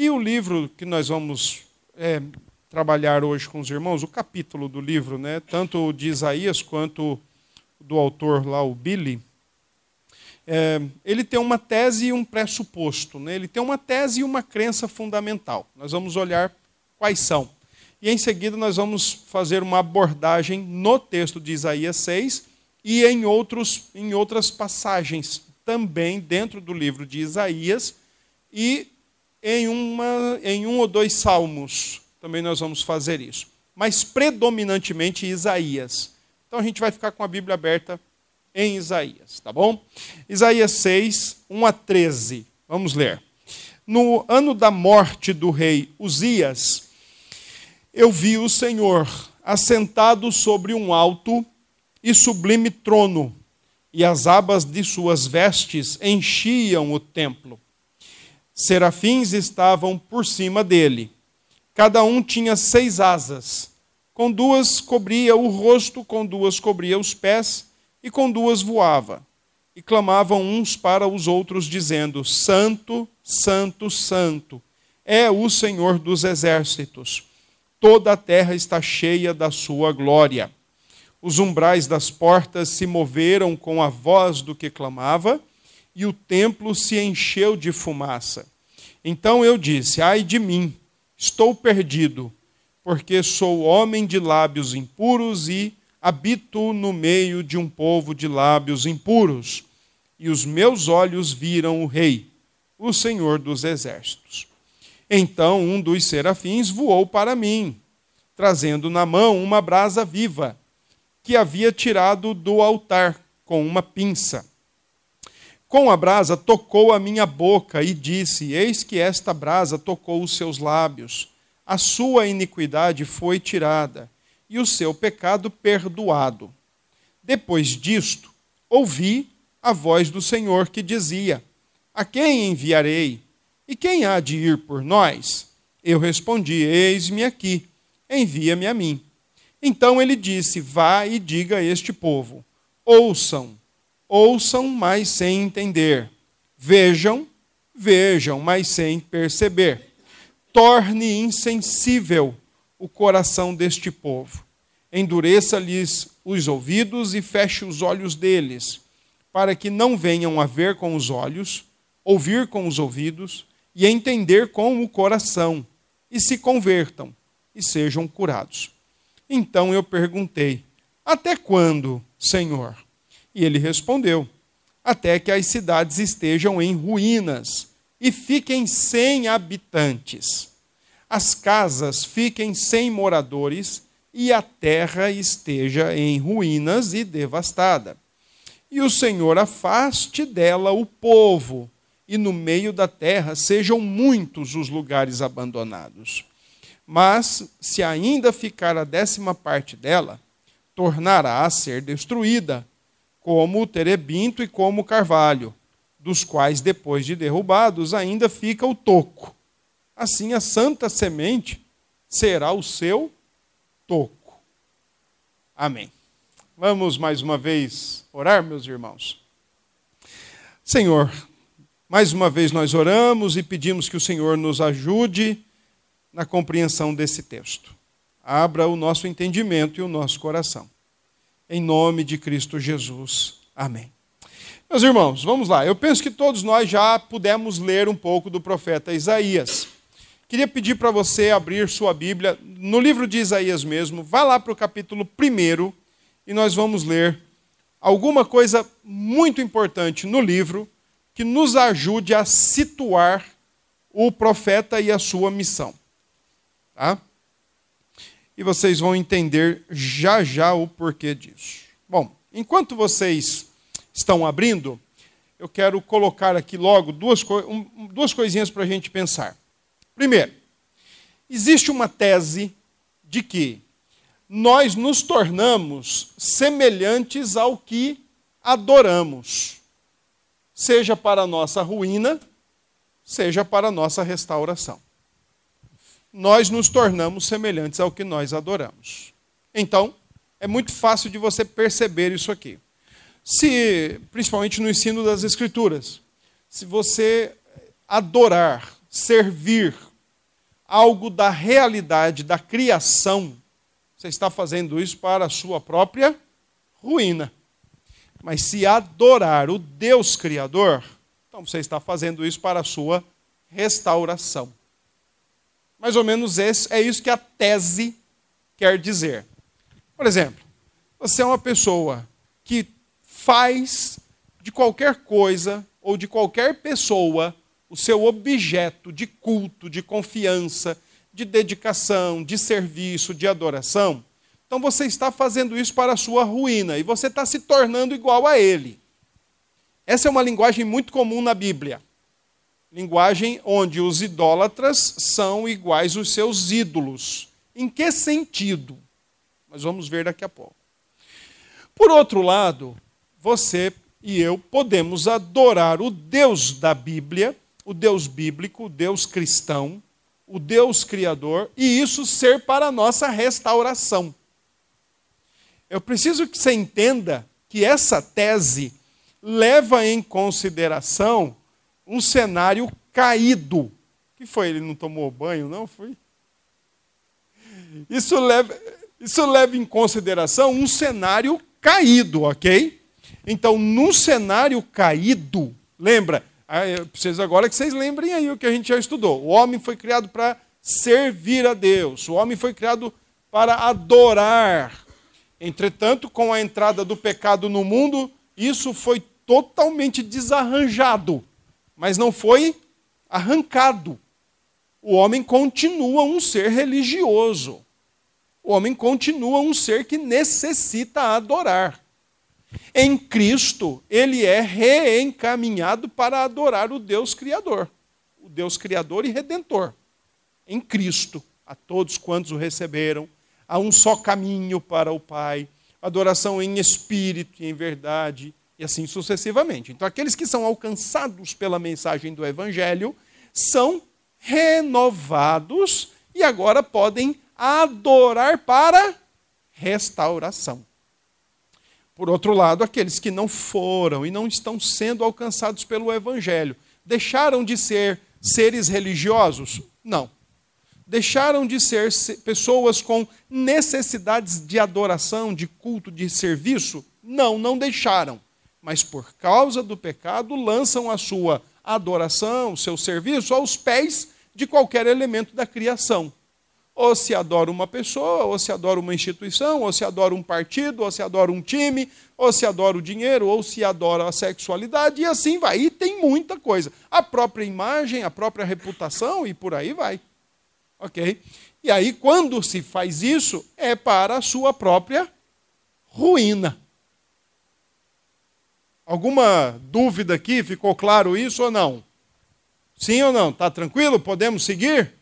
E o livro que nós vamos é, trabalhar hoje com os irmãos, o capítulo do livro, né, tanto de Isaías quanto do autor lá, o Billy, é, ele tem uma tese e um pressuposto. Né? Ele tem uma tese e uma crença fundamental. Nós vamos olhar quais são. E em seguida nós vamos fazer uma abordagem no texto de Isaías 6 e em, outros, em outras passagens também dentro do livro de Isaías e em, uma, em um ou dois salmos também nós vamos fazer isso. Mas predominantemente Isaías. Então a gente vai ficar com a Bíblia aberta em Isaías, tá bom? Isaías 6, 1 a 13. Vamos ler. No ano da morte do rei Uzias, eu vi o Senhor assentado sobre um alto e sublime trono, e as abas de suas vestes enchiam o templo. Serafins estavam por cima dele. Cada um tinha seis asas. Com duas cobria o rosto, com duas cobria os pés, e com duas voava. E clamavam uns para os outros, dizendo: Santo, Santo, Santo, é o Senhor dos exércitos toda a terra está cheia da sua glória. Os umbrais das portas se moveram com a voz do que clamava, e o templo se encheu de fumaça. Então eu disse: Ai de mim, estou perdido, porque sou homem de lábios impuros e habito no meio de um povo de lábios impuros. E os meus olhos viram o Rei, o Senhor dos Exércitos. Então um dos serafins voou para mim, trazendo na mão uma brasa viva, que havia tirado do altar com uma pinça. Com a brasa tocou a minha boca e disse: Eis que esta brasa tocou os seus lábios. A sua iniquidade foi tirada e o seu pecado perdoado. Depois disto, ouvi a voz do Senhor que dizia: A quem enviarei? E quem há de ir por nós? Eu respondi: Eis-me aqui, envia-me a mim. Então ele disse: Vá e diga a este povo: Ouçam, ouçam, mas sem entender. Vejam, vejam, mas sem perceber. Torne insensível o coração deste povo. Endureça-lhes os ouvidos e feche os olhos deles, para que não venham a ver com os olhos, ouvir com os ouvidos e entender com o coração, e se convertam e sejam curados. Então eu perguntei: Até quando, Senhor? E ele respondeu: Até que as cidades estejam em ruínas e fiquem sem habitantes, as casas fiquem sem moradores e a terra esteja em ruínas e devastada. E o Senhor afaste dela o povo e no meio da terra sejam muitos os lugares abandonados. Mas, se ainda ficar a décima parte dela, tornará a ser destruída, como o terebinto e como o carvalho, dos quais, depois de derrubados, ainda fica o toco. Assim, a santa semente será o seu toco. Amém. Vamos mais uma vez orar, meus irmãos. Senhor, mais uma vez nós oramos e pedimos que o Senhor nos ajude na compreensão desse texto. Abra o nosso entendimento e o nosso coração. Em nome de Cristo Jesus. Amém. Meus irmãos, vamos lá. Eu penso que todos nós já pudemos ler um pouco do profeta Isaías. Queria pedir para você abrir sua Bíblia no livro de Isaías mesmo. Vá lá para o capítulo 1 e nós vamos ler alguma coisa muito importante no livro que nos ajude a situar o profeta e a sua missão. Tá? E vocês vão entender já já o porquê disso. Bom, enquanto vocês estão abrindo, eu quero colocar aqui logo duas, co duas coisinhas para a gente pensar. Primeiro, existe uma tese de que nós nos tornamos semelhantes ao que adoramos seja para a nossa ruína, seja para a nossa restauração. Nós nos tornamos semelhantes ao que nós adoramos. Então, é muito fácil de você perceber isso aqui. Se, principalmente no ensino das Escrituras, se você adorar, servir algo da realidade da criação, você está fazendo isso para a sua própria ruína. Mas se adorar o Deus Criador, então você está fazendo isso para a sua restauração. Mais ou menos esse, é isso que a tese quer dizer. Por exemplo, você é uma pessoa que faz de qualquer coisa ou de qualquer pessoa o seu objeto de culto, de confiança, de dedicação, de serviço, de adoração, então você está fazendo isso para a sua ruína e você está se tornando igual a ele. Essa é uma linguagem muito comum na Bíblia. Linguagem onde os idólatras são iguais aos seus ídolos. Em que sentido? Nós vamos ver daqui a pouco. Por outro lado, você e eu podemos adorar o Deus da Bíblia, o Deus bíblico, o Deus cristão, o Deus criador, e isso ser para a nossa restauração. Eu preciso que você entenda que essa tese leva em consideração um cenário caído. que foi? Ele não tomou banho, não? Foi? Isso leva, isso leva em consideração um cenário caído, ok? Então, num cenário caído, lembra? Ah, eu preciso agora que vocês lembrem aí o que a gente já estudou. O homem foi criado para servir a Deus, o homem foi criado para adorar. Entretanto, com a entrada do pecado no mundo, isso foi totalmente desarranjado, mas não foi arrancado. O homem continua um ser religioso. O homem continua um ser que necessita adorar. Em Cristo, ele é reencaminhado para adorar o Deus Criador, o Deus Criador e Redentor. Em Cristo, a todos quantos o receberam, há um só caminho para o Pai, adoração em espírito e em verdade, e assim sucessivamente. Então, aqueles que são alcançados pela mensagem do Evangelho são renovados e agora podem adorar para restauração. Por outro lado, aqueles que não foram e não estão sendo alcançados pelo Evangelho, deixaram de ser seres religiosos? Não. Deixaram de ser pessoas com necessidades de adoração, de culto, de serviço? Não, não deixaram mas por causa do pecado lançam a sua adoração, o seu serviço aos pés de qualquer elemento da criação. Ou se adora uma pessoa, ou se adora uma instituição, ou se adora um partido, ou se adora um time, ou se adora o dinheiro, ou se adora a sexualidade, e assim vai. E tem muita coisa. A própria imagem, a própria reputação, e por aí vai. Ok? E aí, quando se faz isso, é para a sua própria ruína. Alguma dúvida aqui? Ficou claro isso ou não? Sim ou não? Tá tranquilo? Podemos seguir?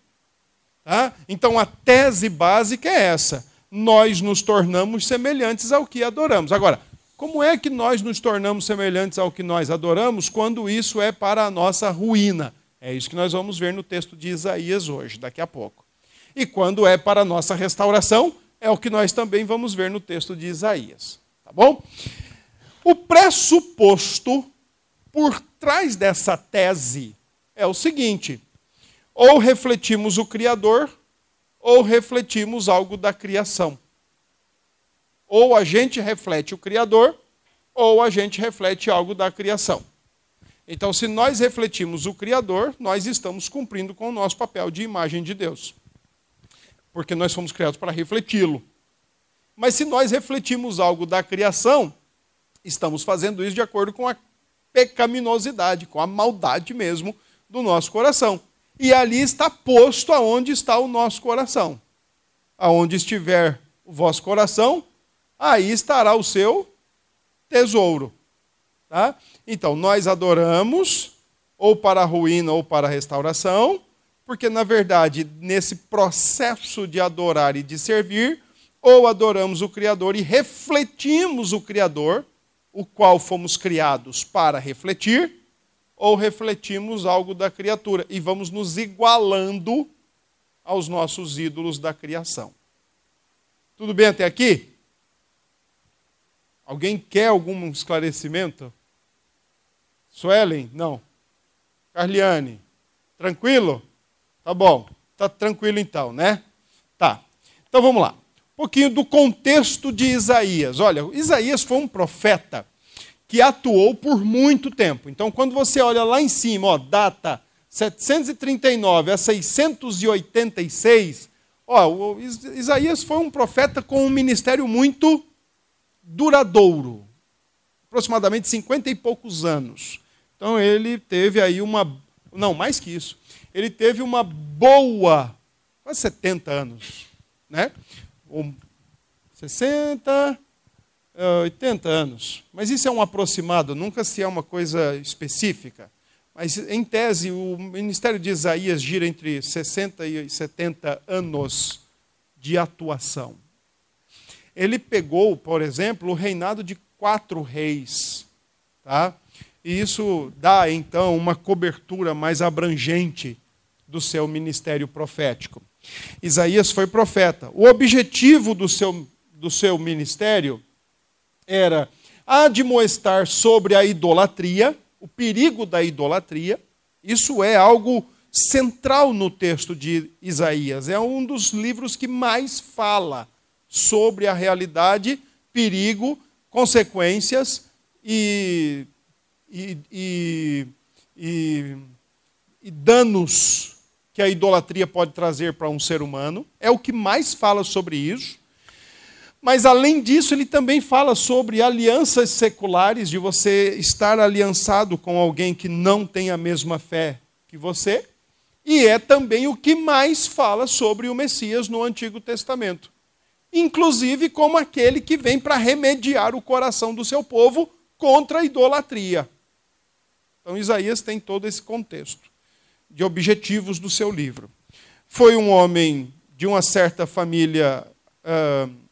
Tá? Então a tese básica é essa: nós nos tornamos semelhantes ao que adoramos. Agora, como é que nós nos tornamos semelhantes ao que nós adoramos quando isso é para a nossa ruína? É isso que nós vamos ver no texto de Isaías hoje, daqui a pouco. E quando é para a nossa restauração, é o que nós também vamos ver no texto de Isaías. Tá bom? O pressuposto por trás dessa tese é o seguinte: ou refletimos o Criador, ou refletimos algo da criação. Ou a gente reflete o Criador, ou a gente reflete algo da criação. Então, se nós refletimos o Criador, nós estamos cumprindo com o nosso papel de imagem de Deus. Porque nós fomos criados para refleti-lo. Mas se nós refletimos algo da criação, estamos fazendo isso de acordo com a pecaminosidade, com a maldade mesmo do nosso coração. E ali está posto aonde está o nosso coração. Aonde estiver o vosso coração, aí estará o seu tesouro. Tá? Então, nós adoramos, ou para a ruína ou para a restauração, porque, na verdade, nesse processo de adorar e de servir, ou adoramos o Criador e refletimos o Criador, o qual fomos criados para refletir, ou refletimos algo da criatura e vamos nos igualando aos nossos ídolos da criação. Tudo bem até aqui? Alguém quer algum esclarecimento? Suelen? Não. Carliane? Tranquilo? Tá bom. tá tranquilo então, né? Tá. Então vamos lá. Pouquinho do contexto de Isaías. Olha, Isaías foi um profeta que atuou por muito tempo. Então, quando você olha lá em cima, ó, data 739 a 686, ó, Isaías foi um profeta com um ministério muito duradouro, aproximadamente 50 e poucos anos. Então, ele teve aí uma, não, mais que isso, ele teve uma boa, quase 70 anos, né? 60, 80 anos. Mas isso é um aproximado, nunca se é uma coisa específica. Mas, em tese, o ministério de Isaías gira entre 60 e 70 anos de atuação. Ele pegou, por exemplo, o reinado de quatro reis. Tá? E isso dá, então, uma cobertura mais abrangente do seu ministério profético. Isaías foi profeta. O objetivo do seu, do seu ministério era admoestar sobre a idolatria, o perigo da idolatria. Isso é algo central no texto de Isaías. É um dos livros que mais fala sobre a realidade, perigo, consequências e, e, e, e, e danos que a idolatria pode trazer para um ser humano. É o que mais fala sobre isso. Mas além disso, ele também fala sobre alianças seculares, de você estar aliançado com alguém que não tem a mesma fé que você. E é também o que mais fala sobre o Messias no Antigo Testamento. Inclusive como aquele que vem para remediar o coração do seu povo contra a idolatria. Então Isaías tem todo esse contexto de objetivos do seu livro. Foi um homem de uma certa família. Uh,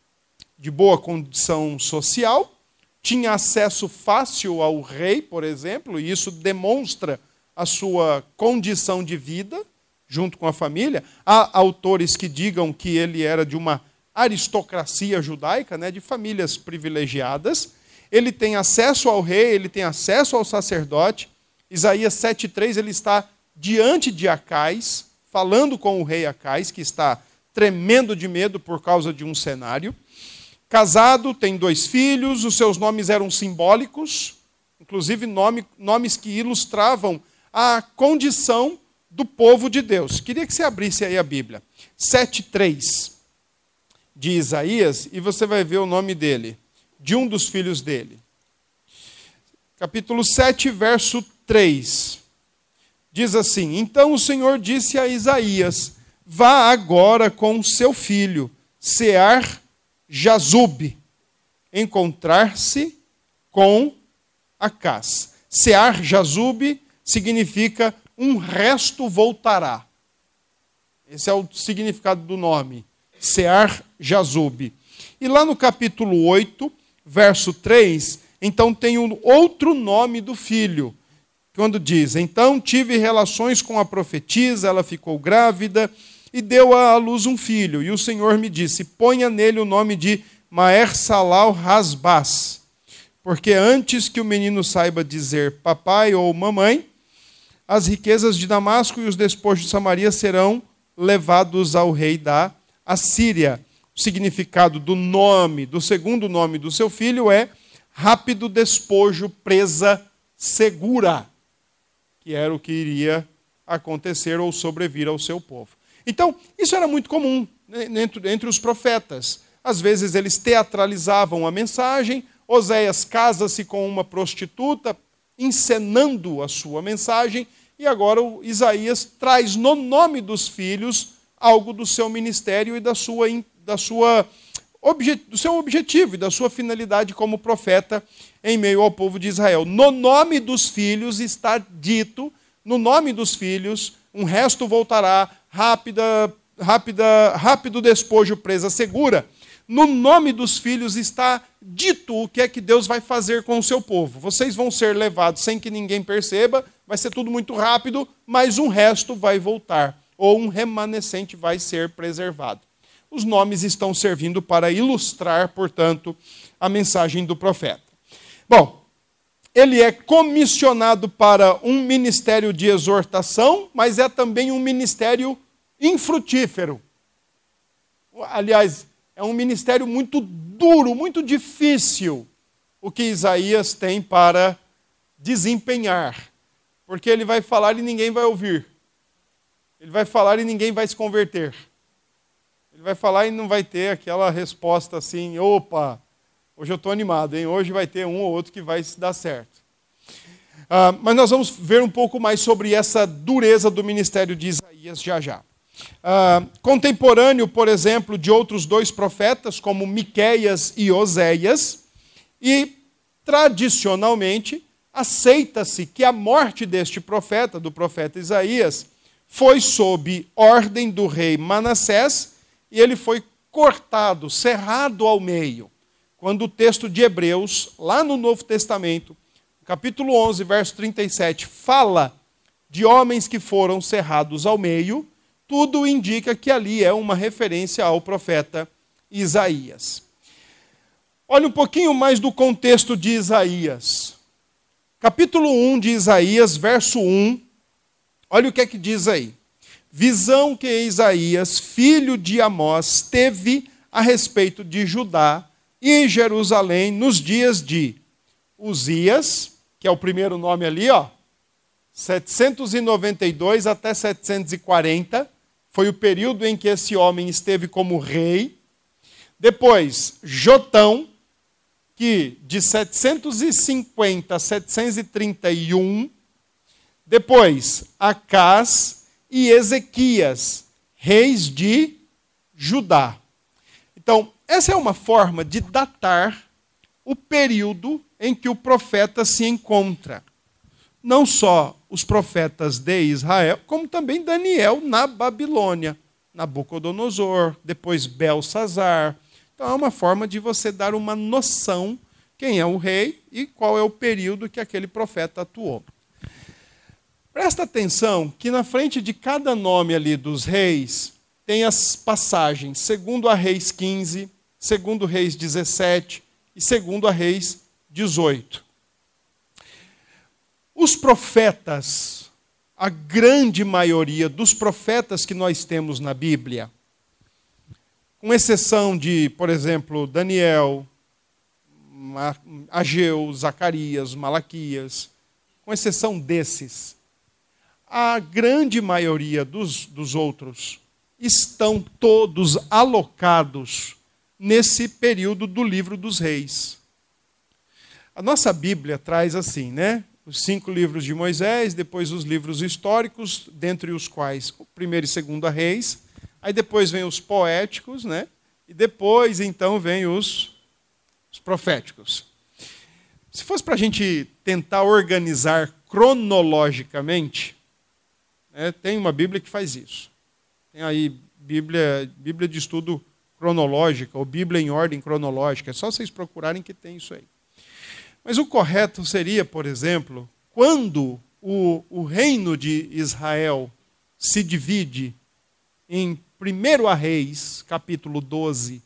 de boa condição social, tinha acesso fácil ao rei, por exemplo, e isso demonstra a sua condição de vida junto com a família. Há autores que digam que ele era de uma aristocracia judaica, né, de famílias privilegiadas. Ele tem acesso ao rei, ele tem acesso ao sacerdote. Isaías 7:3 ele está diante de Acais, falando com o rei Acais, que está tremendo de medo por causa de um cenário. Casado, tem dois filhos, os seus nomes eram simbólicos, inclusive nome, nomes que ilustravam a condição do povo de Deus. Queria que você abrisse aí a Bíblia. 7,3 de Isaías, e você vai ver o nome dele, de um dos filhos dele. Capítulo 7, verso 3. Diz assim: Então o Senhor disse a Isaías: Vá agora com seu filho, Sear Jazub, encontrar-se com Acás. Sear Jazub significa um resto voltará. Esse é o significado do nome. Sear Jazub. E lá no capítulo 8, verso 3, então tem um outro nome do filho. Quando diz: Então tive relações com a profetisa, ela ficou grávida e deu à luz um filho. E o Senhor me disse: Ponha nele o nome de Maer Salal Rasbas, porque antes que o menino saiba dizer papai ou mamãe, as riquezas de Damasco e os despojos de Samaria serão levados ao rei da Assíria. O significado do nome, do segundo nome do seu filho é rápido despojo, presa segura, que era o que iria acontecer ou sobrevir ao seu povo. Então, isso era muito comum né, entre, entre os profetas. Às vezes eles teatralizavam a mensagem, Oséias casa-se com uma prostituta, encenando a sua mensagem, e agora Isaías traz no nome dos filhos algo do seu ministério e da sua, da sua, do seu objetivo e da sua finalidade como profeta em meio ao povo de Israel. No nome dos filhos está dito, no nome dos filhos, um resto voltará, rápida, rápida, rápido despojo, presa segura. No nome dos filhos está dito o que é que Deus vai fazer com o seu povo. Vocês vão ser levados sem que ninguém perceba, vai ser tudo muito rápido, mas um resto vai voltar, ou um remanescente vai ser preservado. Os nomes estão servindo para ilustrar, portanto, a mensagem do profeta. Bom, ele é comissionado para um ministério de exortação, mas é também um ministério infrutífero. Aliás, é um ministério muito duro, muito difícil o que Isaías tem para desempenhar. Porque ele vai falar e ninguém vai ouvir. Ele vai falar e ninguém vai se converter. Vai falar e não vai ter aquela resposta assim: opa, hoje eu estou animado, hein? hoje vai ter um ou outro que vai se dar certo. Ah, mas nós vamos ver um pouco mais sobre essa dureza do ministério de Isaías já já. Ah, contemporâneo, por exemplo, de outros dois profetas, como Miqueias e Oséias, e tradicionalmente aceita-se que a morte deste profeta, do profeta Isaías, foi sob ordem do rei Manassés e ele foi cortado, cerrado ao meio. Quando o texto de Hebreus, lá no Novo Testamento, capítulo 11, verso 37, fala de homens que foram cerrados ao meio, tudo indica que ali é uma referência ao profeta Isaías. Olha um pouquinho mais do contexto de Isaías. Capítulo 1 de Isaías, verso 1. Olha o que é que diz aí. Visão que Isaías, filho de Amós, teve a respeito de Judá e Jerusalém nos dias de Uzias, que é o primeiro nome ali, ó, 792 até 740, foi o período em que esse homem esteve como rei. Depois, Jotão, que de 750 a 731, depois Acás e Ezequias, reis de Judá. Então, essa é uma forma de datar o período em que o profeta se encontra. Não só os profetas de Israel, como também Daniel na Babilônia, Nabucodonosor, depois Belsazar, então é uma forma de você dar uma noção quem é o rei e qual é o período que aquele profeta atuou. Presta atenção que na frente de cada nome ali dos reis tem as passagens, segundo a Reis 15, segundo Reis 17 e segundo a Reis 18. Os profetas, a grande maioria dos profetas que nós temos na Bíblia, com exceção de, por exemplo, Daniel, Ageu, Zacarias, Malaquias, com exceção desses, a grande maioria dos, dos outros estão todos alocados nesse período do livro dos reis. A nossa Bíblia traz assim, né? Os cinco livros de Moisés, depois os livros históricos, dentre os quais o primeiro e segundo Reis, Aí depois vem os poéticos, né? E depois, então, vem os, os proféticos. Se fosse para a gente tentar organizar cronologicamente, né, tem uma Bíblia que faz isso. Tem aí Bíblia, Bíblia de estudo cronológica, ou Bíblia em ordem cronológica. É só vocês procurarem que tem isso aí. Mas o correto seria, por exemplo, quando o, o reino de Israel se divide em 1 a Reis, capítulo 12,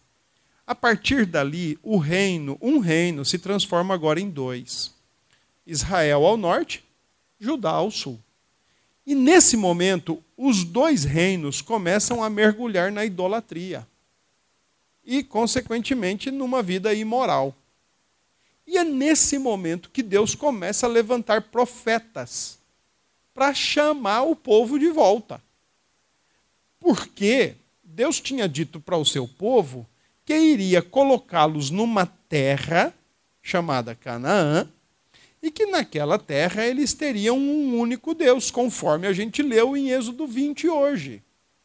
a partir dali, o reino, um reino, se transforma agora em dois: Israel ao norte, Judá ao sul. E nesse momento, os dois reinos começam a mergulhar na idolatria e, consequentemente, numa vida imoral. E é nesse momento que Deus começa a levantar profetas para chamar o povo de volta. Porque Deus tinha dito para o seu povo que iria colocá-los numa terra chamada Canaã, e que naquela terra eles teriam um único Deus, conforme a gente leu em Êxodo 20 hoje.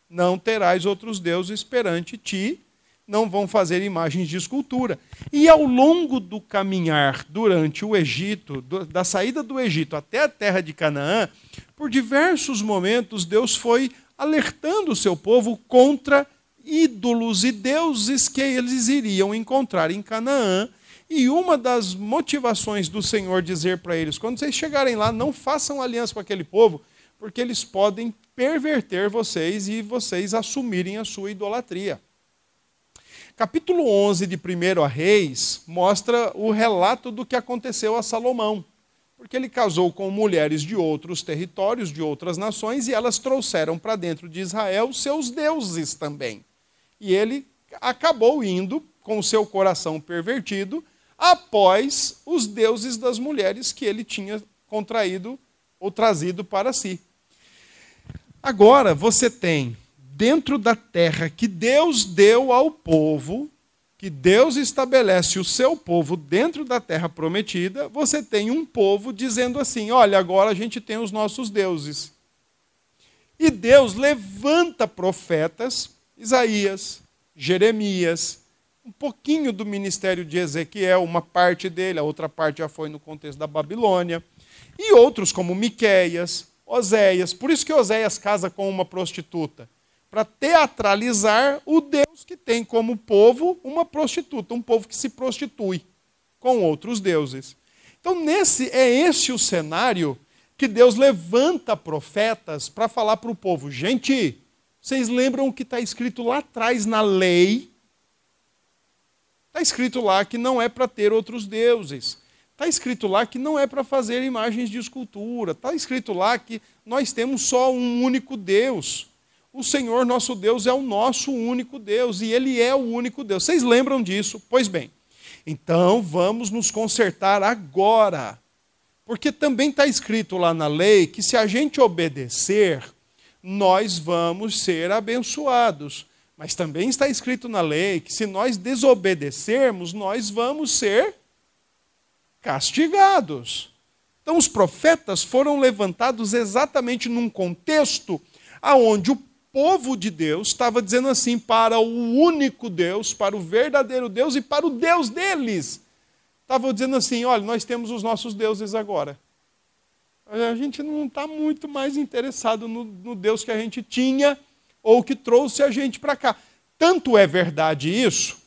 Não terás outros deuses perante ti, não vão fazer imagens de escultura. E ao longo do caminhar durante o Egito, da saída do Egito até a terra de Canaã, por diversos momentos Deus foi alertando o seu povo contra ídolos e deuses que eles iriam encontrar em Canaã. E uma das motivações do Senhor dizer para eles: quando vocês chegarem lá, não façam aliança com aquele povo, porque eles podem perverter vocês e vocês assumirem a sua idolatria. Capítulo 11 de 1 a Reis mostra o relato do que aconteceu a Salomão. Porque ele casou com mulheres de outros territórios, de outras nações, e elas trouxeram para dentro de Israel seus deuses também. E ele acabou indo com o seu coração pervertido após os deuses das mulheres que ele tinha contraído ou trazido para si. Agora você tem dentro da terra que Deus deu ao povo, que Deus estabelece o seu povo dentro da terra prometida, você tem um povo dizendo assim: olha, agora a gente tem os nossos deuses. E Deus levanta profetas, Isaías, Jeremias, um pouquinho do ministério de Ezequiel, uma parte dele, a outra parte já foi no contexto da Babilônia, e outros como Miqueias, Oséias. Por isso que Oséias casa com uma prostituta para teatralizar o Deus que tem como povo uma prostituta, um povo que se prostitui com outros deuses. Então, nesse é esse o cenário que Deus levanta profetas para falar para o povo: gente, vocês lembram o que está escrito lá atrás na lei? Está escrito lá que não é para ter outros deuses. Está escrito lá que não é para fazer imagens de escultura. Está escrito lá que nós temos só um único Deus. O Senhor nosso Deus é o nosso único Deus e Ele é o único Deus. Vocês lembram disso? Pois bem, então vamos nos consertar agora. Porque também está escrito lá na lei que se a gente obedecer, nós vamos ser abençoados. Mas também está escrito na lei que se nós desobedecermos, nós vamos ser castigados. Então os profetas foram levantados exatamente num contexto aonde o povo de Deus estava dizendo assim para o único Deus, para o verdadeiro Deus e para o Deus deles. Estavam dizendo assim: olha, nós temos os nossos deuses agora. A gente não está muito mais interessado no, no Deus que a gente tinha ou que trouxe a gente para cá. Tanto é verdade isso.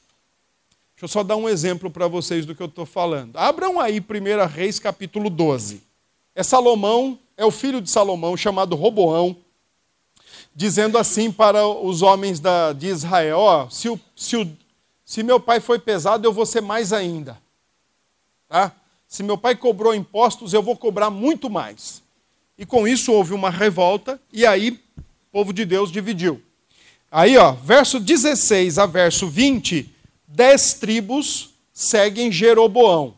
Deixa eu só dar um exemplo para vocês do que eu estou falando. Abram aí 1 Reis capítulo 12. É Salomão, é o filho de Salomão, chamado Roboão dizendo assim para os homens da, de Israel: se, o, se, o, se meu pai foi pesado, eu vou ser mais ainda. Tá? Se meu pai cobrou impostos, eu vou cobrar muito mais. E com isso houve uma revolta, e aí povo de Deus dividiu. Aí, ó, verso 16 a verso 20, dez tribos seguem Jeroboão.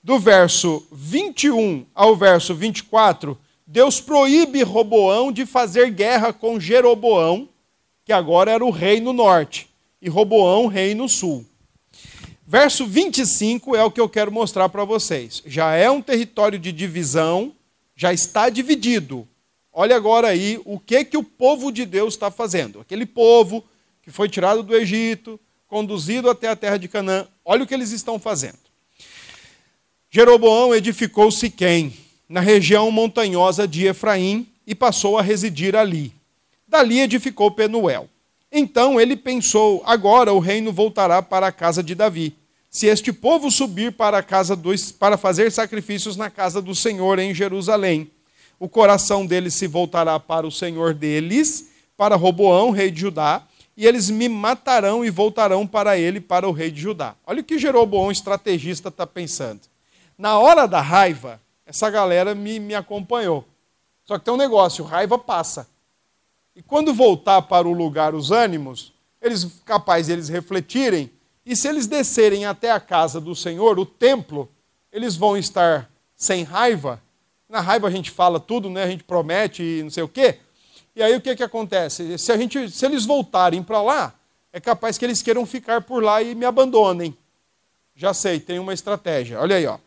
Do verso 21 ao verso 24, Deus proíbe Roboão de fazer guerra com Jeroboão, que agora era o rei no norte, e Roboão, rei no sul. Verso 25 é o que eu quero mostrar para vocês. Já é um território de divisão, já está dividido. Olha agora aí o que que o povo de Deus está fazendo. Aquele povo que foi tirado do Egito, conduzido até a terra de Canaã. Olha o que eles estão fazendo. Jeroboão edificou Siquém, na região montanhosa de Efraim e passou a residir ali. Dali edificou Penuel. Então ele pensou: agora o reino voltará para a casa de Davi. Se este povo subir para a casa dos, para fazer sacrifícios na casa do Senhor em Jerusalém, o coração deles se voltará para o Senhor deles, para Roboão, rei de Judá, e eles me matarão e voltarão para ele, para o rei de Judá. Olha o que Jeroboão, estrategista, está pensando. Na hora da raiva, essa galera me, me acompanhou. Só que tem um negócio, raiva passa. E quando voltar para o lugar os ânimos, eles capazes eles refletirem, e se eles descerem até a casa do Senhor, o templo, eles vão estar sem raiva. Na raiva a gente fala tudo, né? A gente promete e não sei o quê. E aí o que, que acontece? Se, a gente, se eles voltarem para lá, é capaz que eles queiram ficar por lá e me abandonem. Já sei, tem uma estratégia. Olha aí, ó.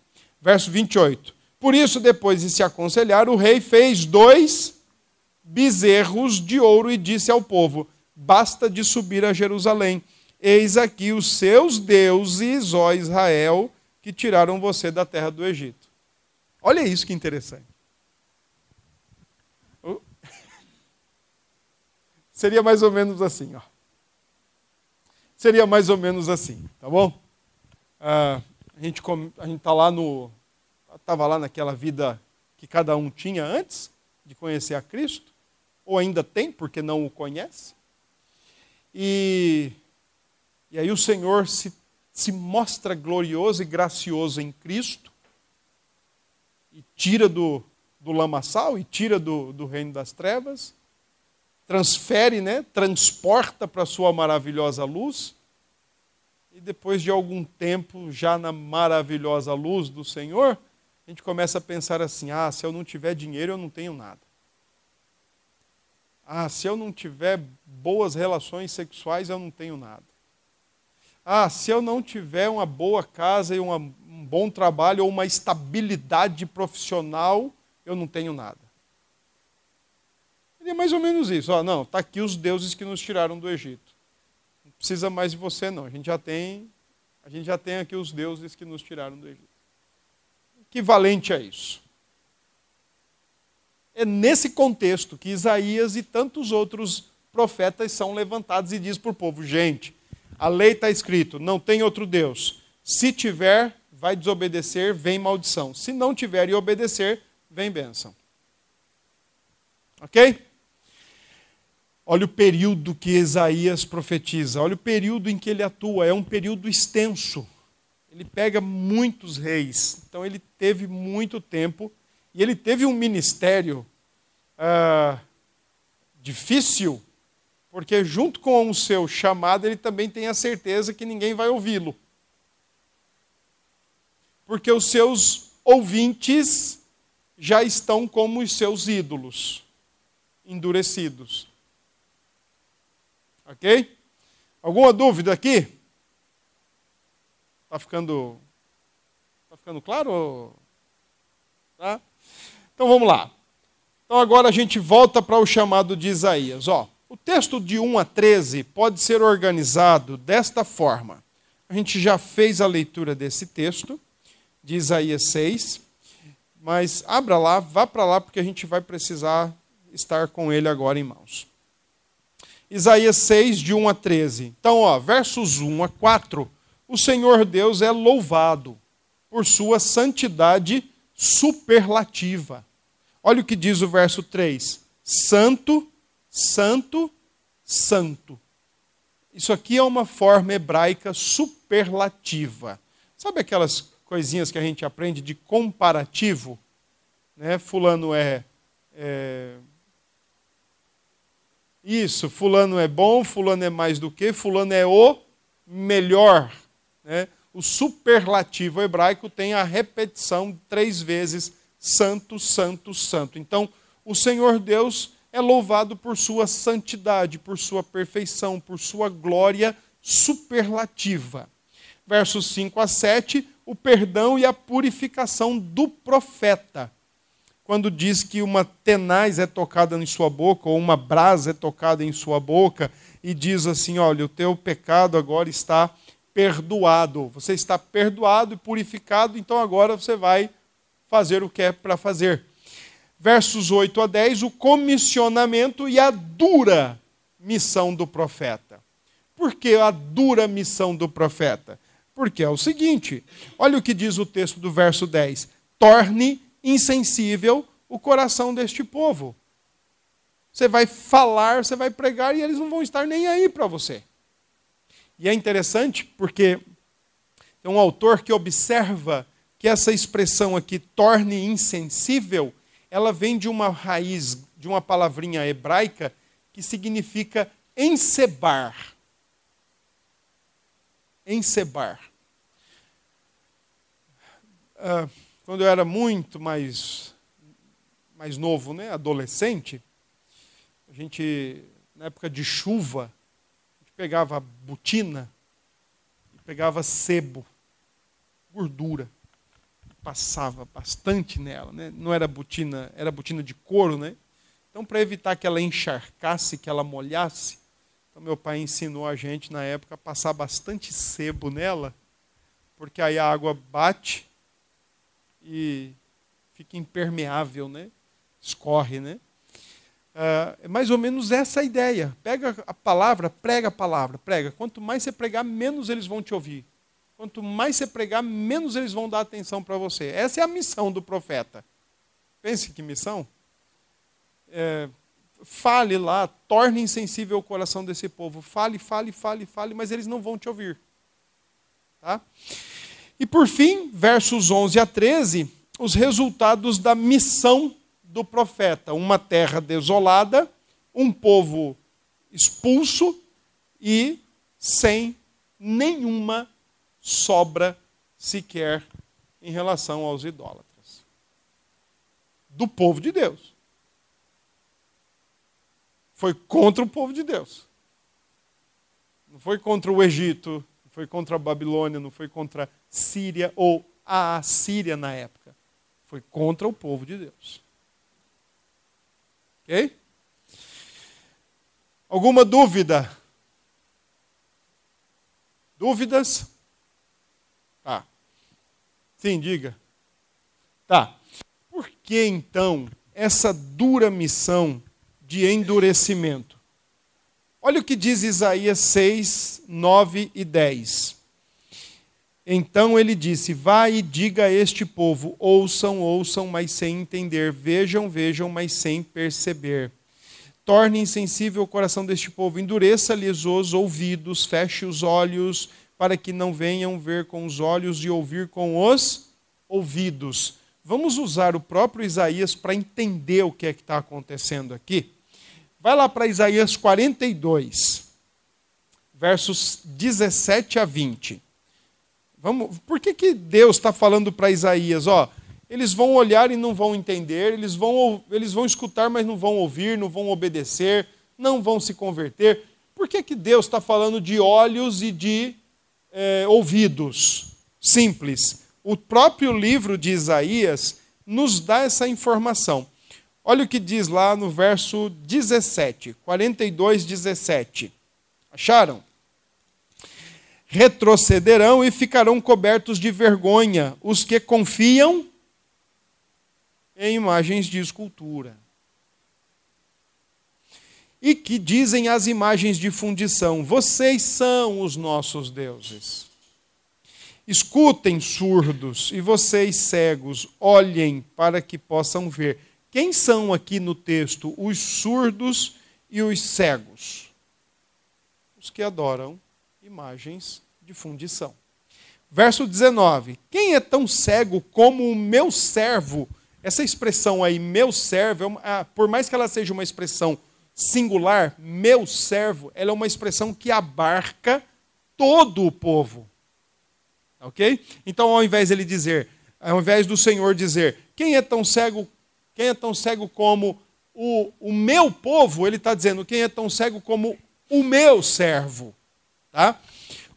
Verso 28. Por isso, depois de se aconselhar, o rei fez dois bezerros de ouro e disse ao povo: Basta de subir a Jerusalém. Eis aqui os seus deuses, ó Israel, que tiraram você da terra do Egito. Olha isso que interessante. Seria mais ou menos assim, ó. Seria mais ou menos assim, tá bom? Ah, a gente está lá no, estava lá naquela vida que cada um tinha antes de conhecer a Cristo, ou ainda tem, porque não o conhece. E, e aí o Senhor se, se mostra glorioso e gracioso em Cristo. E tira do, do lamaçal e tira do, do reino das trevas, transfere, né, transporta para a sua maravilhosa luz, e depois de algum tempo, já na maravilhosa luz do Senhor, a gente começa a pensar assim: ah, se eu não tiver dinheiro, eu não tenho nada. Ah, se eu não tiver boas relações sexuais, eu não tenho nada. Ah, se eu não tiver uma boa casa e uma, um bom trabalho ou uma estabilidade profissional, eu não tenho nada. Ele é mais ou menos isso. Ó, não, está aqui os deuses que nos tiraram do Egito. Não precisa mais de você, não. A gente já tem, a gente já tem aqui os deuses que nos tiraram do Egito. Equivalente a isso. É nesse contexto que Isaías e tantos outros profetas são levantados e diz para o povo: gente, a lei está escrito, não tem outro Deus. Se tiver, vai desobedecer, vem maldição. Se não tiver e obedecer, vem bênção. Ok? Olha o período que Isaías profetiza, olha o período em que ele atua, é um período extenso. Ele pega muitos reis, então ele teve muito tempo e ele teve um ministério ah, difícil, porque junto com o seu chamado, ele também tem a certeza que ninguém vai ouvi-lo. Porque os seus ouvintes já estão como os seus ídolos, endurecidos. Ok? Alguma dúvida aqui? Está ficando, tá ficando claro? Tá? Então vamos lá. Então agora a gente volta para o chamado de Isaías. Ó, o texto de 1 a 13 pode ser organizado desta forma. A gente já fez a leitura desse texto, de Isaías 6, mas abra lá, vá para lá, porque a gente vai precisar estar com ele agora em mãos. Isaías 6, de 1 a 13. Então, ó, versos 1 a 4, o Senhor Deus é louvado por sua santidade superlativa Olha o que diz o verso 3: Santo, Santo, Santo. Isso aqui é uma forma hebraica superlativa. Sabe aquelas coisinhas que a gente aprende de comparativo? Né? Fulano é, é. Isso, Fulano é bom, Fulano é mais do que, Fulano é o melhor. Né? O superlativo hebraico tem a repetição três vezes Santo, Santo, Santo. Então, o Senhor Deus é louvado por sua santidade, por sua perfeição, por sua glória superlativa. Versos 5 a 7, o perdão e a purificação do profeta. Quando diz que uma tenaz é tocada em sua boca, ou uma brasa é tocada em sua boca, e diz assim: olha, o teu pecado agora está perdoado. Você está perdoado e purificado, então agora você vai fazer o que é para fazer. Versos 8 a 10, o comissionamento e a dura missão do profeta. Por que a dura missão do profeta? Porque é o seguinte: olha o que diz o texto do verso 10: torne insensível o coração deste povo. Você vai falar, você vai pregar e eles não vão estar nem aí para você. E é interessante porque tem um autor que observa que essa expressão aqui, torne insensível, ela vem de uma raiz, de uma palavrinha hebraica que significa encebar. Encebar. Ah, quando eu era muito mais, mais novo, né, adolescente, a gente, na época de chuva, a gente pegava botina e pegava sebo, gordura passava bastante nela, né? não era botina, era botina de couro, né? Então, para evitar que ela encharcasse, que ela molhasse, então meu pai ensinou a gente na época a passar bastante sebo nela, porque aí a água bate e fica impermeável, né? Escorre, né? Ah, é mais ou menos essa a ideia. Pega a palavra, prega a palavra, prega. Quanto mais você pregar, menos eles vão te ouvir. Quanto mais você pregar, menos eles vão dar atenção para você. Essa é a missão do profeta. Pense que missão. É, fale lá, torne insensível o coração desse povo. Fale, fale, fale, fale, mas eles não vão te ouvir. Tá? E por fim, versos 11 a 13, os resultados da missão do profeta: uma terra desolada, um povo expulso e sem nenhuma sobra sequer em relação aos idólatras. Do povo de Deus. Foi contra o povo de Deus. Não foi contra o Egito, foi contra a Babilônia, não foi contra a Síria ou a Síria na época. Foi contra o povo de Deus. Ok? Alguma dúvida? Dúvidas? Tá. Sim, diga. Tá. Por que então essa dura missão de endurecimento? Olha o que diz Isaías 6, 9 e 10. Então ele disse: Vai e diga a este povo: ouçam, ouçam, mas sem entender, vejam, vejam, mas sem perceber. Torne insensível o coração deste povo, endureça-lhes os ouvidos, feche os olhos, para que não venham ver com os olhos e ouvir com os ouvidos. Vamos usar o próprio Isaías para entender o que é que está acontecendo aqui. Vai lá para Isaías 42, versos 17 a 20. Vamos, por que, que Deus está falando para Isaías? Ó, eles vão olhar e não vão entender, eles vão, eles vão escutar, mas não vão ouvir, não vão obedecer, não vão se converter. Por que, que Deus está falando de olhos e de é, ouvidos? Simples. O próprio livro de Isaías nos dá essa informação. Olha o que diz lá no verso 17, 42, 17. Acharam? retrocederão e ficarão cobertos de vergonha os que confiam em imagens de escultura. E que dizem as imagens de fundição: Vocês são os nossos deuses. Escutem, surdos, e vocês, cegos, olhem para que possam ver. Quem são aqui no texto os surdos e os cegos? Os que adoram imagens de fundição. Verso 19: Quem é tão cego como o meu servo? Essa expressão aí, meu servo, é ah, por mais que ela seja uma expressão singular, meu servo, ela é uma expressão que abarca todo o povo. Ok? Então, ao invés ele dizer, ao invés do Senhor dizer, quem é tão cego, quem é tão cego como o, o meu povo, ele está dizendo, quem é tão cego como o meu servo. Tá?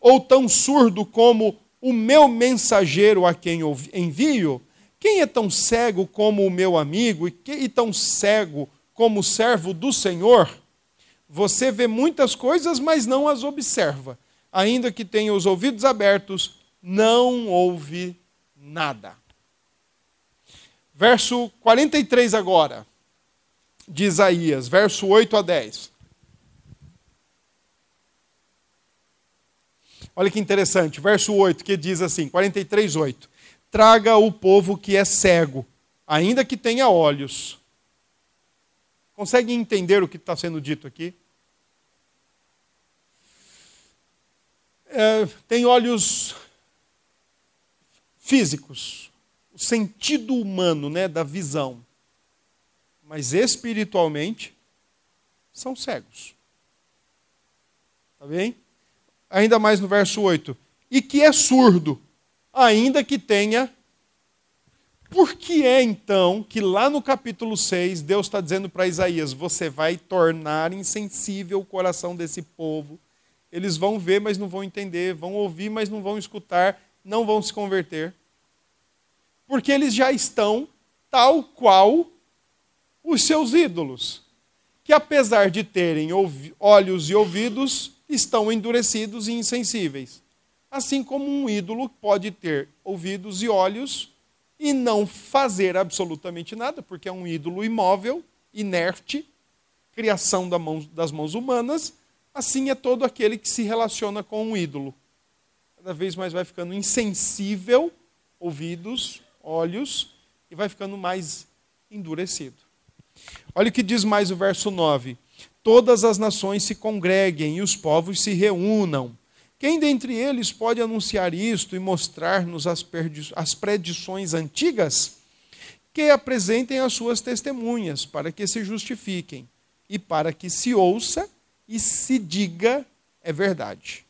Ou tão surdo como o meu mensageiro a quem envio? Quem é tão cego como o meu amigo e tão cego como o servo do Senhor? Você vê muitas coisas, mas não as observa. Ainda que tenha os ouvidos abertos, não ouve nada. Verso 43 agora, de Isaías, verso 8 a 10. Olha que interessante, verso 8, que diz assim, 43, 8. Traga o povo que é cego, ainda que tenha olhos. Consegue entender o que está sendo dito aqui? É, tem olhos físicos, o sentido humano né, da visão, mas espiritualmente são cegos. Está bem? ainda mais no verso 8, e que é surdo, ainda que tenha. Por que é então que lá no capítulo 6 Deus está dizendo para Isaías: você vai tornar insensível o coração desse povo? Eles vão ver, mas não vão entender, vão ouvir, mas não vão escutar, não vão se converter. Porque eles já estão tal qual os seus ídolos, que apesar de terem olhos e ouvidos, estão endurecidos e insensíveis. Assim como um ídolo pode ter ouvidos e olhos e não fazer absolutamente nada, porque é um ídolo imóvel, inerte, criação das mãos humanas, assim é todo aquele que se relaciona com um ídolo. Cada vez mais vai ficando insensível, ouvidos, olhos, e vai ficando mais endurecido. Olha o que diz mais o verso 9: todas as nações se congreguem e os povos se reúnam. Quem dentre eles pode anunciar isto e mostrar-nos as, as predições antigas? que apresentem as suas testemunhas, para que se justifiquem e para que se ouça e se diga é verdade.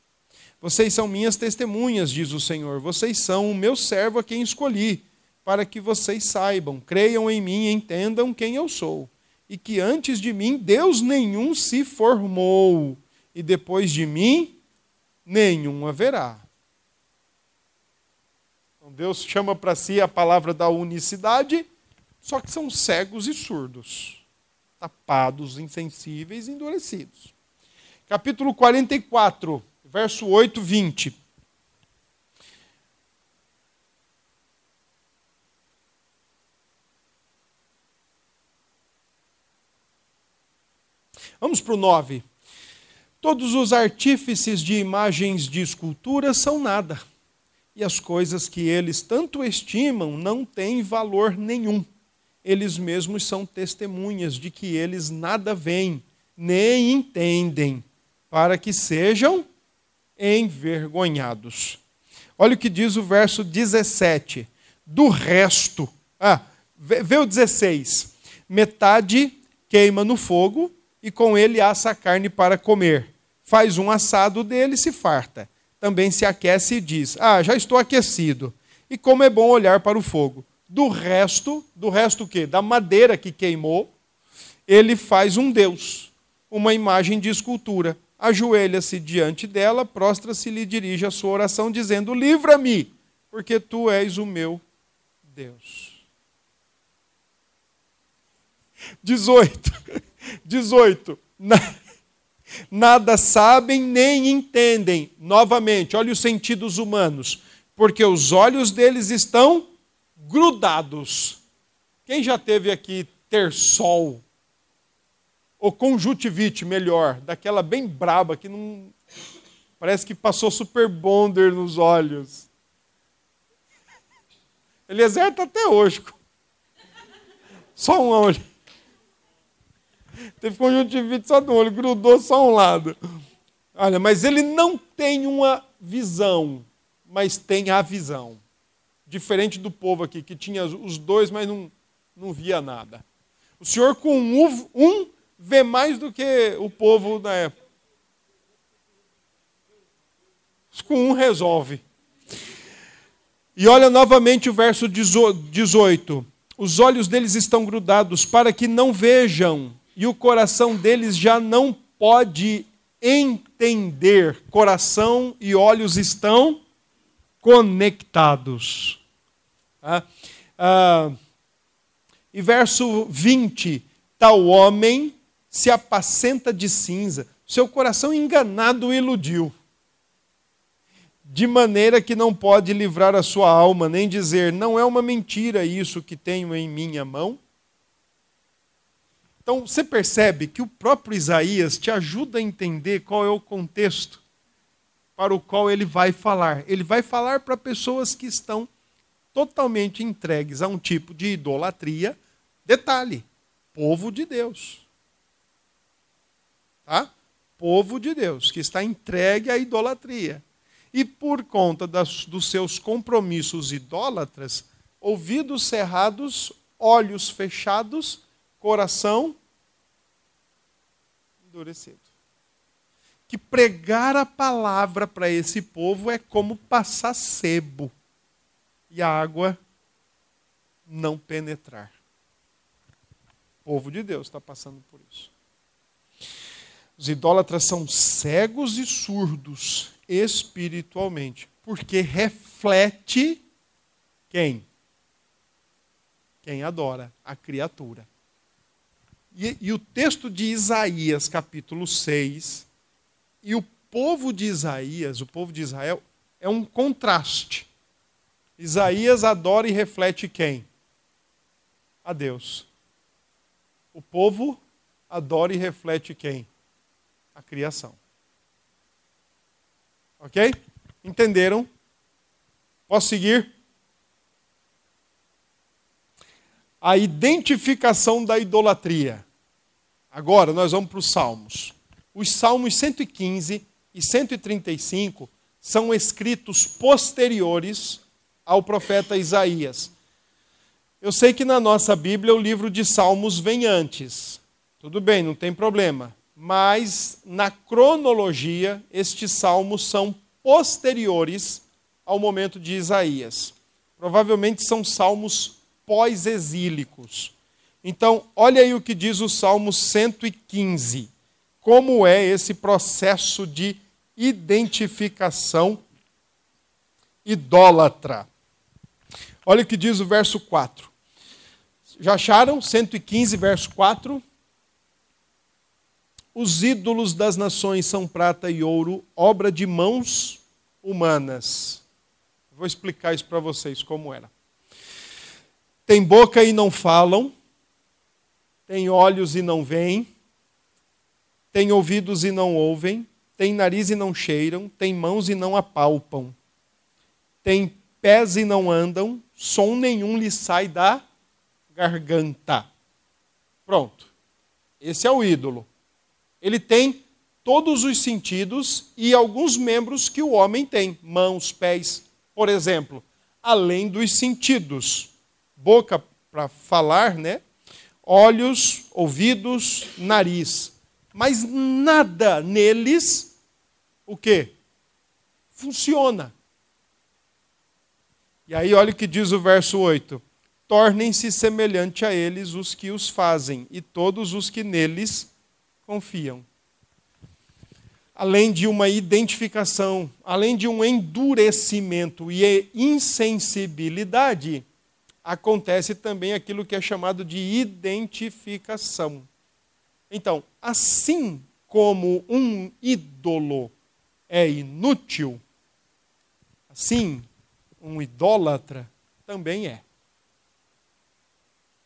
Vocês são minhas testemunhas, diz o Senhor. Vocês são o meu servo a quem escolhi, para que vocês saibam, creiam em mim entendam quem eu sou. E que antes de mim Deus nenhum se formou, e depois de mim nenhum haverá. Então Deus chama para si a palavra da unicidade, só que são cegos e surdos, tapados, insensíveis e endurecidos. Capítulo 44 verso 8, 20. Vamos para o 9. Todos os artífices de imagens de escultura são nada, e as coisas que eles tanto estimam não têm valor nenhum. Eles mesmos são testemunhas de que eles nada veem, nem entendem, para que sejam envergonhados. Olha o que diz o verso 17. Do resto, ah, vê o 16. Metade queima no fogo e com ele assa a carne para comer. Faz um assado dele e se farta. Também se aquece e diz: Ah, já estou aquecido. E como é bom olhar para o fogo. Do resto, do resto o quê? Da madeira que queimou, ele faz um Deus, uma imagem de escultura ajoelha-se diante dela, prostra-se e lhe dirige a sua oração, dizendo: Livra-me, porque tu és o meu Deus. 18. 18. Nada sabem nem entendem. Novamente, olha os sentidos humanos. Porque os olhos deles estão grudados. Quem já teve aqui ter sol ou conjuntivite, melhor, daquela bem braba que não. Parece que passou super bonder nos olhos. Ele exerta até hoje. Só um olho. Teve conjuntivite só do olho, grudou só um lado. Olha, mas ele não tem uma visão, mas tem a visão. Diferente do povo aqui, que tinha os dois, mas não, não via nada. O senhor com um, um vê mais do que o povo da época. Com um resolve. E olha novamente o verso 18: Os olhos deles estão grudados para que não vejam, e o coração deles já não pode entender. Coração e olhos estão conectados. Ah, ah, e verso 20: Tal homem se apacenta de cinza, seu coração enganado iludiu, de maneira que não pode livrar a sua alma, nem dizer, não é uma mentira isso que tenho em minha mão? Então, você percebe que o próprio Isaías te ajuda a entender qual é o contexto para o qual ele vai falar. Ele vai falar para pessoas que estão totalmente entregues a um tipo de idolatria. Detalhe: povo de Deus. Tá? Povo de Deus, que está entregue à idolatria. E por conta das, dos seus compromissos idólatras, ouvidos cerrados, olhos fechados, coração endurecido. Que pregar a palavra para esse povo é como passar sebo e a água não penetrar. O povo de Deus está passando por isso. Os idólatras são cegos e surdos espiritualmente, porque reflete quem? Quem adora a criatura. E, e, o texto de Isaías, capítulo 6, e o povo de Isaías, o povo de Israel, é um contraste. Isaías adora e reflete quem? A Deus. O povo adora e reflete quem? a criação. Ok? Entenderam? Posso seguir? A identificação da idolatria. Agora nós vamos para os Salmos. Os Salmos 115 e 135 são escritos posteriores ao profeta Isaías. Eu sei que na nossa Bíblia o livro de Salmos vem antes. Tudo bem, não tem problema. Mas na cronologia, estes salmos são posteriores ao momento de Isaías. Provavelmente são salmos pós-exílicos. Então, olha aí o que diz o Salmo 115. Como é esse processo de identificação idólatra? Olha o que diz o verso 4. Já acharam? 115, verso 4. Os ídolos das nações são prata e ouro, obra de mãos humanas. Vou explicar isso para vocês como era. Tem boca e não falam, tem olhos e não veem, tem ouvidos e não ouvem, tem nariz e não cheiram, tem mãos e não apalpam, tem pés e não andam, som nenhum lhe sai da garganta. Pronto. Esse é o ídolo. Ele tem todos os sentidos e alguns membros que o homem tem, mãos, pés, por exemplo, além dos sentidos. Boca para falar, né? Olhos, ouvidos, nariz. Mas nada neles o quê? Funciona. E aí, olha o que diz o verso 8: Tornem-se semelhante a eles os que os fazem, e todos os que neles confiam. Além de uma identificação, além de um endurecimento e insensibilidade, acontece também aquilo que é chamado de identificação. Então, assim como um ídolo é inútil, assim um idólatra também é.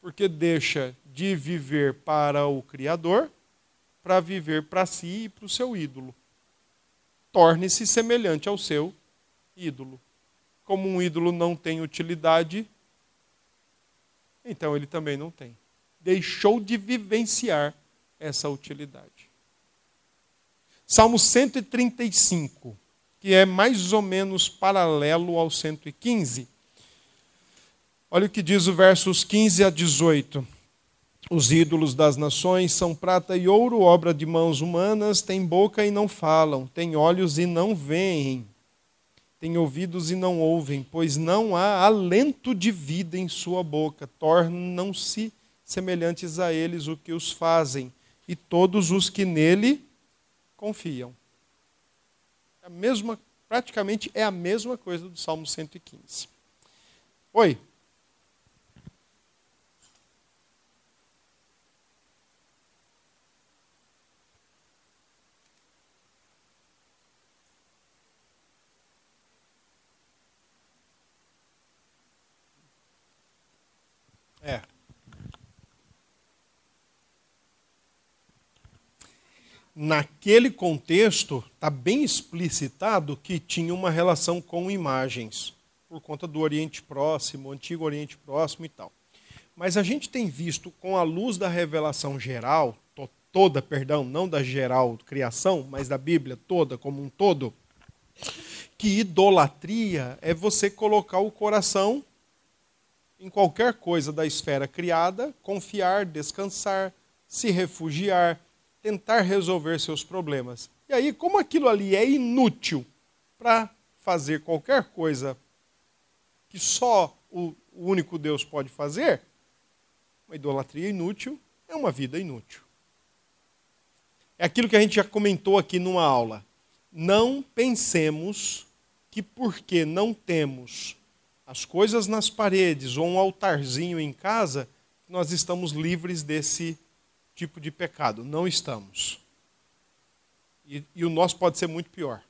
Porque deixa de viver para o Criador para viver para si e para o seu ídolo. Torne-se semelhante ao seu ídolo. Como um ídolo não tem utilidade, então ele também não tem. Deixou de vivenciar essa utilidade. Salmo 135 que é mais ou menos paralelo ao 115. Olha o que diz o versos 15 a 18. Os ídolos das nações são prata e ouro, obra de mãos humanas, têm boca e não falam, têm olhos e não veem, têm ouvidos e não ouvem, pois não há alento de vida em sua boca. Tornam-se semelhantes a eles o que os fazem, e todos os que nele confiam a mesma, praticamente é a mesma coisa do Salmo 115. Oi. É. naquele contexto, está bem explicitado que tinha uma relação com imagens, por conta do Oriente Próximo, Antigo Oriente Próximo e tal. Mas a gente tem visto, com a luz da revelação geral, toda, perdão, não da geral criação, mas da Bíblia toda como um todo, que idolatria é você colocar o coração em qualquer coisa da esfera criada, confiar, descansar, se refugiar, tentar resolver seus problemas. E aí, como aquilo ali é inútil para fazer qualquer coisa que só o único Deus pode fazer, uma idolatria inútil é uma vida inútil. É aquilo que a gente já comentou aqui numa aula. Não pensemos que porque não temos as coisas nas paredes ou um altarzinho em casa, nós estamos livres desse tipo de pecado. Não estamos. E, e o nosso pode ser muito pior.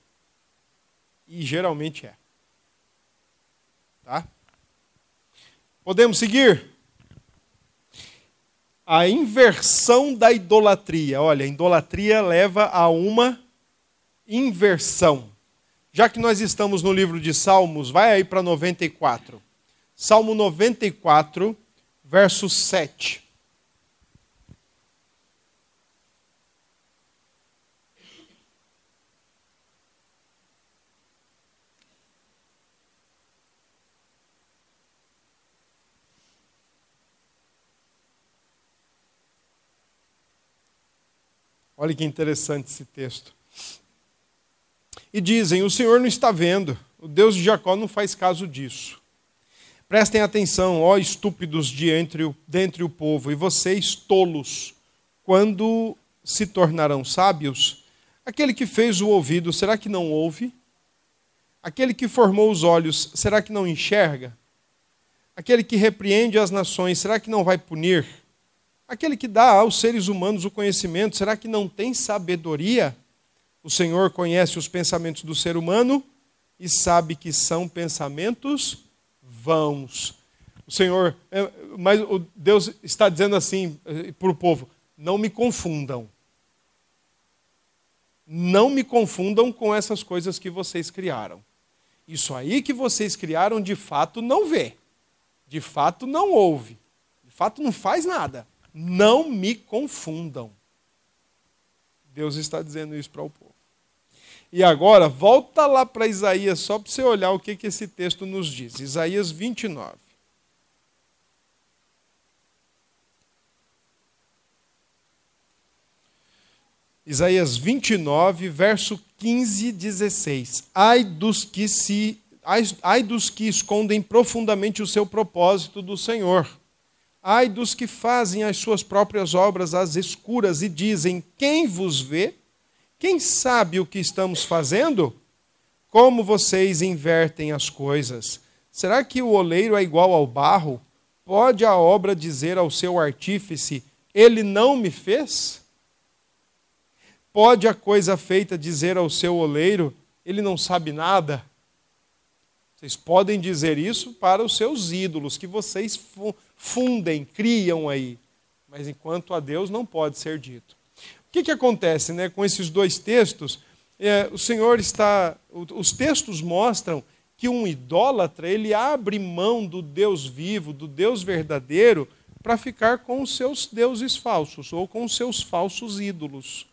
E geralmente é. Tá? Podemos seguir? A inversão da idolatria. Olha, a idolatria leva a uma inversão. Já que nós estamos no livro de Salmos, vai aí para 94. Salmo 94, verso 7. Olha que interessante esse texto. E dizem: O Senhor não está vendo, o Deus de Jacó não faz caso disso. Prestem atenção, ó estúpidos de entre o, dentre o povo, e vocês, tolos, quando se tornarão sábios? Aquele que fez o ouvido, será que não ouve? Aquele que formou os olhos, será que não enxerga? Aquele que repreende as nações, será que não vai punir? Aquele que dá aos seres humanos o conhecimento, será que não tem sabedoria? O Senhor conhece os pensamentos do ser humano e sabe que são pensamentos vãos. O Senhor, é, mas Deus está dizendo assim eh, para o povo: não me confundam. Não me confundam com essas coisas que vocês criaram. Isso aí que vocês criaram, de fato, não vê. De fato, não ouve. De fato, não faz nada. Não me confundam. Deus está dizendo isso para o povo. E agora, volta lá para Isaías, só para você olhar o que, que esse texto nos diz. Isaías 29. Isaías 29, verso 15 e 16. Ai dos que se ai, ai dos que escondem profundamente o seu propósito do Senhor. Ai dos que fazem as suas próprias obras às escuras e dizem: Quem vos vê? Quem sabe o que estamos fazendo? Como vocês invertem as coisas? Será que o oleiro é igual ao barro? Pode a obra dizer ao seu artífice: Ele não me fez? Pode a coisa feita dizer ao seu oleiro: Ele não sabe nada? Vocês podem dizer isso para os seus ídolos que vocês fundem, criam aí. Mas enquanto a Deus não pode ser dito. O que, que acontece né, com esses dois textos? É, o Senhor está. Os textos mostram que um idólatra ele abre mão do Deus vivo, do Deus verdadeiro, para ficar com os seus deuses falsos ou com os seus falsos ídolos.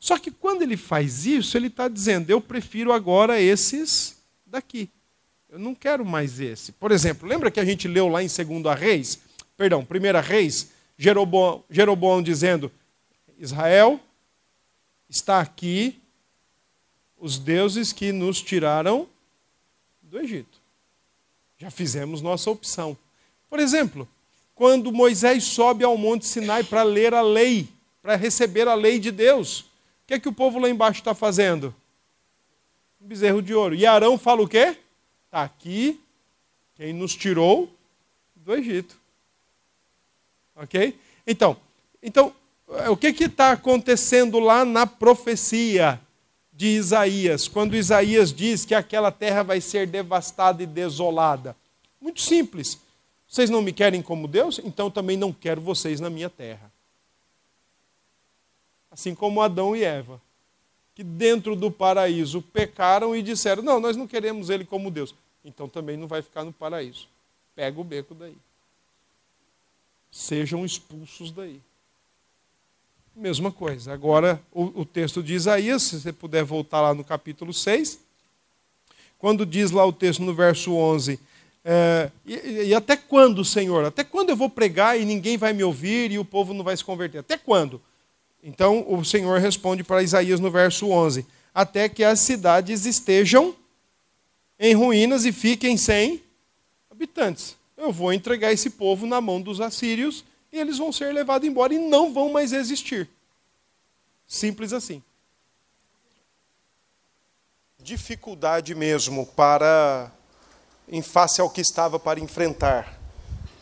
Só que quando ele faz isso, ele está dizendo: eu prefiro agora esses daqui. Eu não quero mais esse. Por exemplo, lembra que a gente leu lá em 2 Reis, perdão, 1 Reis, Jeroboão, Jeroboão dizendo: Israel, está aqui os deuses que nos tiraram do Egito. Já fizemos nossa opção. Por exemplo, quando Moisés sobe ao Monte Sinai para ler a lei, para receber a lei de Deus, o que é que o povo lá embaixo está fazendo? Um bezerro de ouro. E Arão fala o quê? Está aqui quem nos tirou do Egito. Ok? Então, então o que está acontecendo lá na profecia de Isaías, quando Isaías diz que aquela terra vai ser devastada e desolada? Muito simples. Vocês não me querem como Deus? Então também não quero vocês na minha terra. Assim como Adão e Eva, que dentro do paraíso pecaram e disseram: Não, nós não queremos ele como Deus. Então também não vai ficar no paraíso. Pega o beco daí. Sejam expulsos daí. Mesma coisa. Agora, o, o, texto de Isaías, se você puder voltar lá no capítulo 6, quando diz lá o texto no verso 11: é, e, e, até quando, Senhor? Até quando eu vou pregar e ninguém vai me ouvir e o povo não vai se converter? Até quando? Então o Senhor responde para Isaías no verso 11: Até que as cidades estejam em ruínas e fiquem sem habitantes. Eu vou entregar esse povo na mão dos assírios e eles vão ser levados embora e não vão mais existir. Simples assim. Dificuldade mesmo para, em face ao que estava para enfrentar.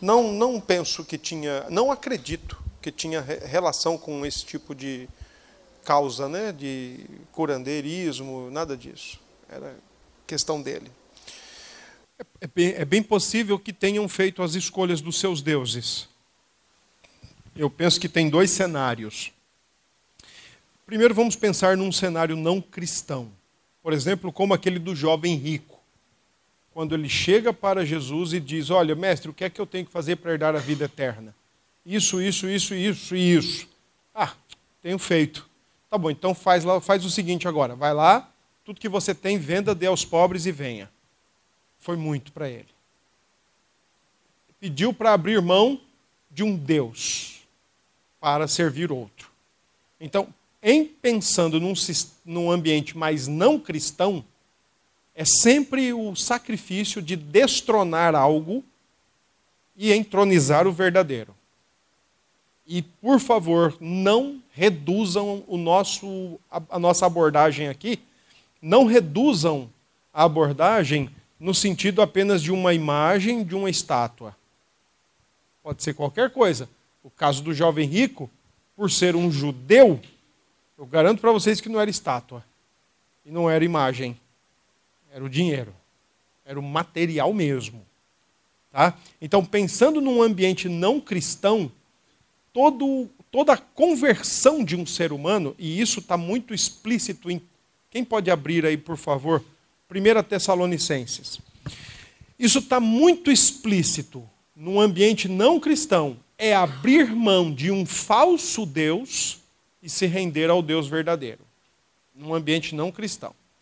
Não, não penso que tinha, não acredito que tinha relação com esse tipo de causa, né, de curandeirismo, nada disso. Era questão dele. É, é bem, é bem possível que tenham feito as escolhas dos seus deuses eu penso que tem dois cenários. Primeiro, vamos pensar num cenário não cristão. Por exemplo, como aquele do jovem rico. Quando ele chega para Jesus e diz: Olha, mestre, o que é que eu tenho que fazer para herdar a vida eterna? Isso, isso, isso, isso e isso. Ah, tenho feito. Tá bom, então faz, lá, faz o seguinte agora: vai lá, tudo que você tem, venda, dê aos pobres e venha. Foi muito para ele. Pediu para abrir mão de um Deus para servir outro. Então, em pensando num, num ambiente mais não cristão, é sempre o sacrifício de destronar algo e entronizar o verdadeiro. E, por favor, não reduzam o nosso, a, nossa abordagem aqui, não reduzam a abordagem no sentido apenas de uma imagem, de uma estátua. Pode ser qualquer coisa. O caso do jovem rico, por ser um judeu, eu garanto para vocês que não era estátua. E não era imagem. Era o dinheiro. Era o material mesmo. Tá? Então, pensando num ambiente não cristão, todo, toda a conversão de um ser humano, e isso está muito explícito em. Quem pode abrir aí, por favor? 1 Tessalonicenses. Isso está muito explícito num ambiente não cristão. É abrir mão de um falso Deus e se render ao Deus verdadeiro. Num ambiente não cristão.